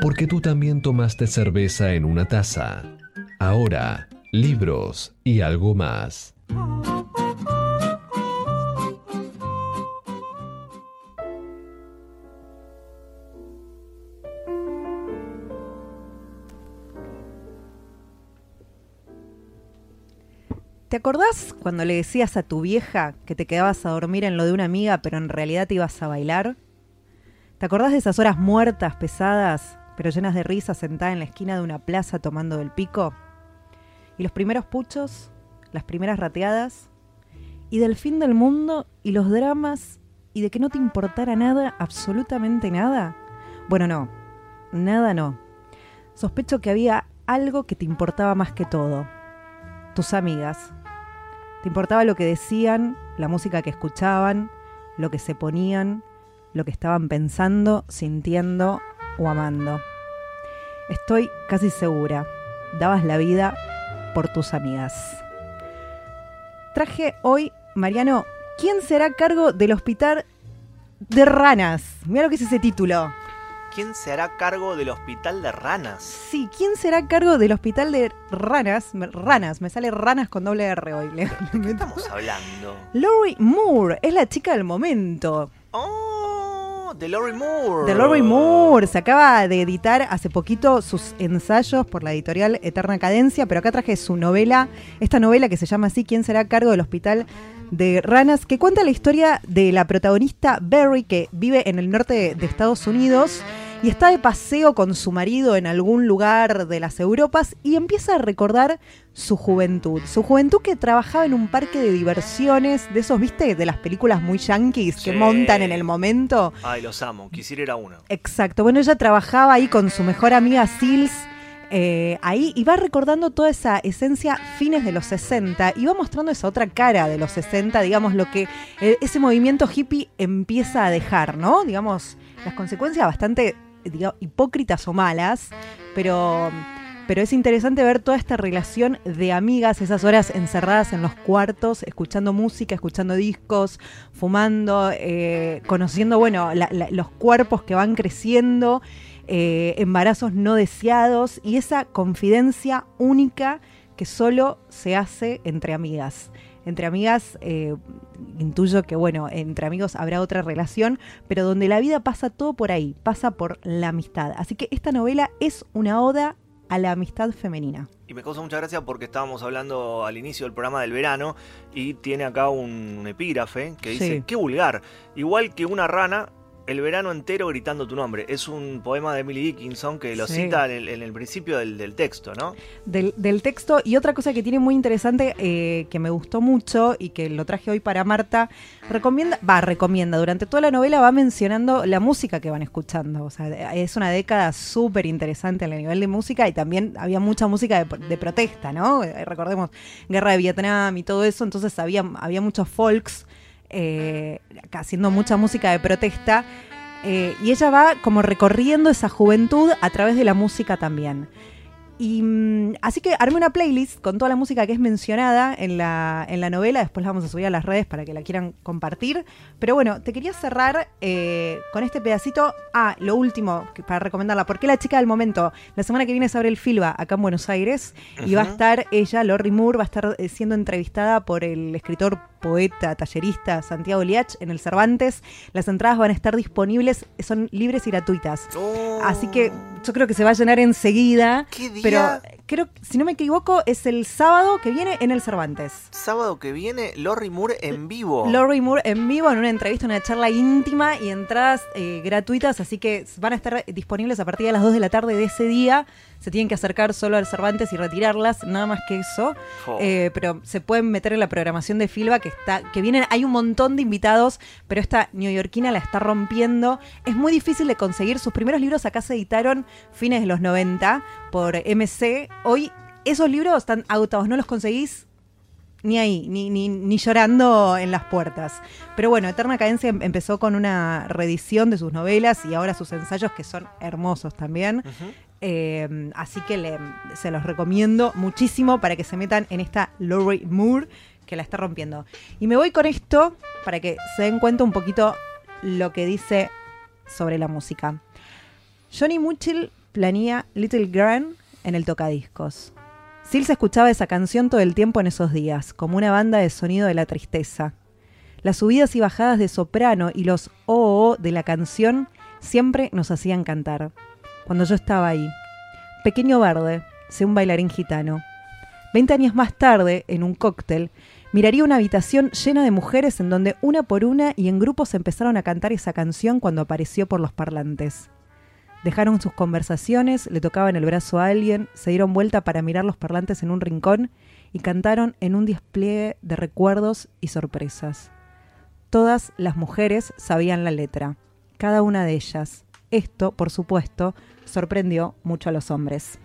Porque tú también tomaste cerveza en una taza. Ahora, libros y algo más. ¿Te acordás cuando le decías a tu vieja que te quedabas a dormir en lo de una amiga, pero en realidad te ibas a bailar? ¿Te acordás de esas horas muertas, pesadas, pero llenas de risa sentada en la esquina de una plaza tomando del pico? ¿Y los primeros puchos? ¿Las primeras rateadas? ¿Y del fin del mundo? ¿Y los dramas? ¿Y de que no te importara nada, absolutamente nada? Bueno, no. Nada no. Sospecho que había algo que te importaba más que todo. Tus amigas. Te importaba lo que decían, la música que escuchaban, lo que se ponían, lo que estaban pensando, sintiendo o amando. Estoy casi segura, dabas la vida por tus amigas. Traje hoy, Mariano, ¿quién será a cargo del hospital de ranas? Mira lo que es ese título. ¿Quién se hará cargo del hospital de ranas? Sí, ¿quién será cargo del hospital de ranas? Me- Ranas, me sale ranas con doble R hoy. ¿De qué estamos hablando? Lori Moore es la chica del momento. ¡Oh! De Lori Moore. De Lori Moore. Se acaba de editar hace poquito sus ensayos por la editorial Eterna Cadencia, pero acá traje su novela, esta novela que se llama así, ¿Quién será a cargo del hospital de ranas? Que cuenta la historia de la protagonista Barry, que vive en el norte de Estados Unidos y está de paseo con su marido en algún lugar de las Europas y empieza a recordar su juventud. Su juventud que trabajaba en un parque de diversiones, de esos, viste, de las películas muy yankees que montan en el momento. Ay, los amo. Quisiera ir a uno. Exacto. Bueno, ella trabajaba ahí con su mejor amiga Sils. eh, ahí y va recordando toda esa esencia fines de los 60 y va mostrando esa otra cara de los 60, digamos, lo que eh, ese movimiento hippie empieza a dejar, ¿no? Digamos, las consecuencias bastante diga- hipócritas o malas, pero, pero es interesante ver toda esta relación de amigas, esas horas encerradas en los cuartos, escuchando música, escuchando discos, fumando, eh, conociendo, bueno, los cuerpos que van creciendo, eh, embarazos no deseados y esa confidencia única que solo se hace entre amigas. Entre amigas, eh, intuyo que, bueno, entre amigos habrá otra relación, pero donde la vida pasa todo por ahí, pasa por la amistad. Así que esta novela es una oda a la amistad femenina. Y me causa mucha gracia porque estábamos hablando al inicio del programa del verano y tiene acá un epígrafe que dice, Sí. qué vulgar, igual que una rana, el verano entero gritando tu nombre. Es un poema de Emily Dickinson que lo Sí. cita en el, en el principio del, del texto, ¿no? del, del texto. Y otra cosa que tiene muy interesante, eh, que me gustó mucho y que lo traje hoy para Marta, recomienda, va, recomienda, durante toda la novela va mencionando la música que van escuchando. O sea, es una década súper interesante a nivel de música y también había mucha música de, de protesta, ¿no? Eh, Recordemos, guerra de Vietnam y todo eso, entonces había, había muchos folks eh, haciendo mucha música de protesta. eh, y ella va como recorriendo esa juventud a través de la música también. Y mm, así que armé una playlist con toda la música que es mencionada en la, en la novela. Después la vamos a subir a las redes para que la quieran compartir. Pero bueno, te quería cerrar eh, con este pedacito. Ah, lo último que- para recomendarla. Porque la chica del momento, la semana que viene se abre el Filba acá en Buenos Aires. Y va a estar ella, Lori Moore, va a estar siendo entrevistada por el escritor, poeta, tallerista Santiago Liach en el Cervantes. Las entradas van a estar disponibles, son libres y gratuitas. Así que yo creo que se va a llenar enseguida. ¿Qué día? Pero creo, si no me equivoco, es el sábado que viene en el Cervantes. Sábado que viene, Lori Moore en vivo. Lori Moore en vivo en una entrevista, una charla íntima y entradas eh, gratuitas, así que van a estar disponibles a partir de las 2 de la tarde de ese día. Se tienen que acercar solo al Cervantes y retirarlas, nada más que eso. Jo. Eh, pero se pueden meter en la programación de Filba que está, que vienen, hay un montón de invitados, pero esta neoyorquina la está rompiendo. Es muy difícil de conseguir. Sus primeros libros acá se editaron fines de los 90 por MC. Hoy esos libros están agotados, no los conseguís ni ahí, ni, ni, ni llorando en las puertas. Pero bueno, Eterna Cadencia em- empezó con una reedición de sus novelas y ahora sus ensayos que son hermosos también. Eh, así que le- se los recomiendo muchísimo para que se metan en esta Lori Moore que la está rompiendo. Y me voy con esto para que se den cuenta un poquito lo que dice sobre la música. Johnny Muchil planía Little Grand en el tocadiscos. Sil se escuchaba esa canción todo el tiempo en esos días, como una banda de sonido de la tristeza. Las subidas y bajadas de soprano y los -oh de la canción siempre nos hacían cantar. Cuando yo estaba ahí. Pequeño verde, sé un bailarín gitano. Veinte años más tarde, en un cóctel, miraría una habitación llena de mujeres en donde una por una y en grupos empezaron a cantar esa canción cuando apareció por los parlantes. Dejaron sus conversaciones, le tocaban el brazo a alguien, se dieron vuelta para mirar los parlantes en un rincón y cantaron en un despliegue de recuerdos y sorpresas. Todas las mujeres sabían la letra, cada una de ellas. Esto, por supuesto, sorprendió mucho a los hombres.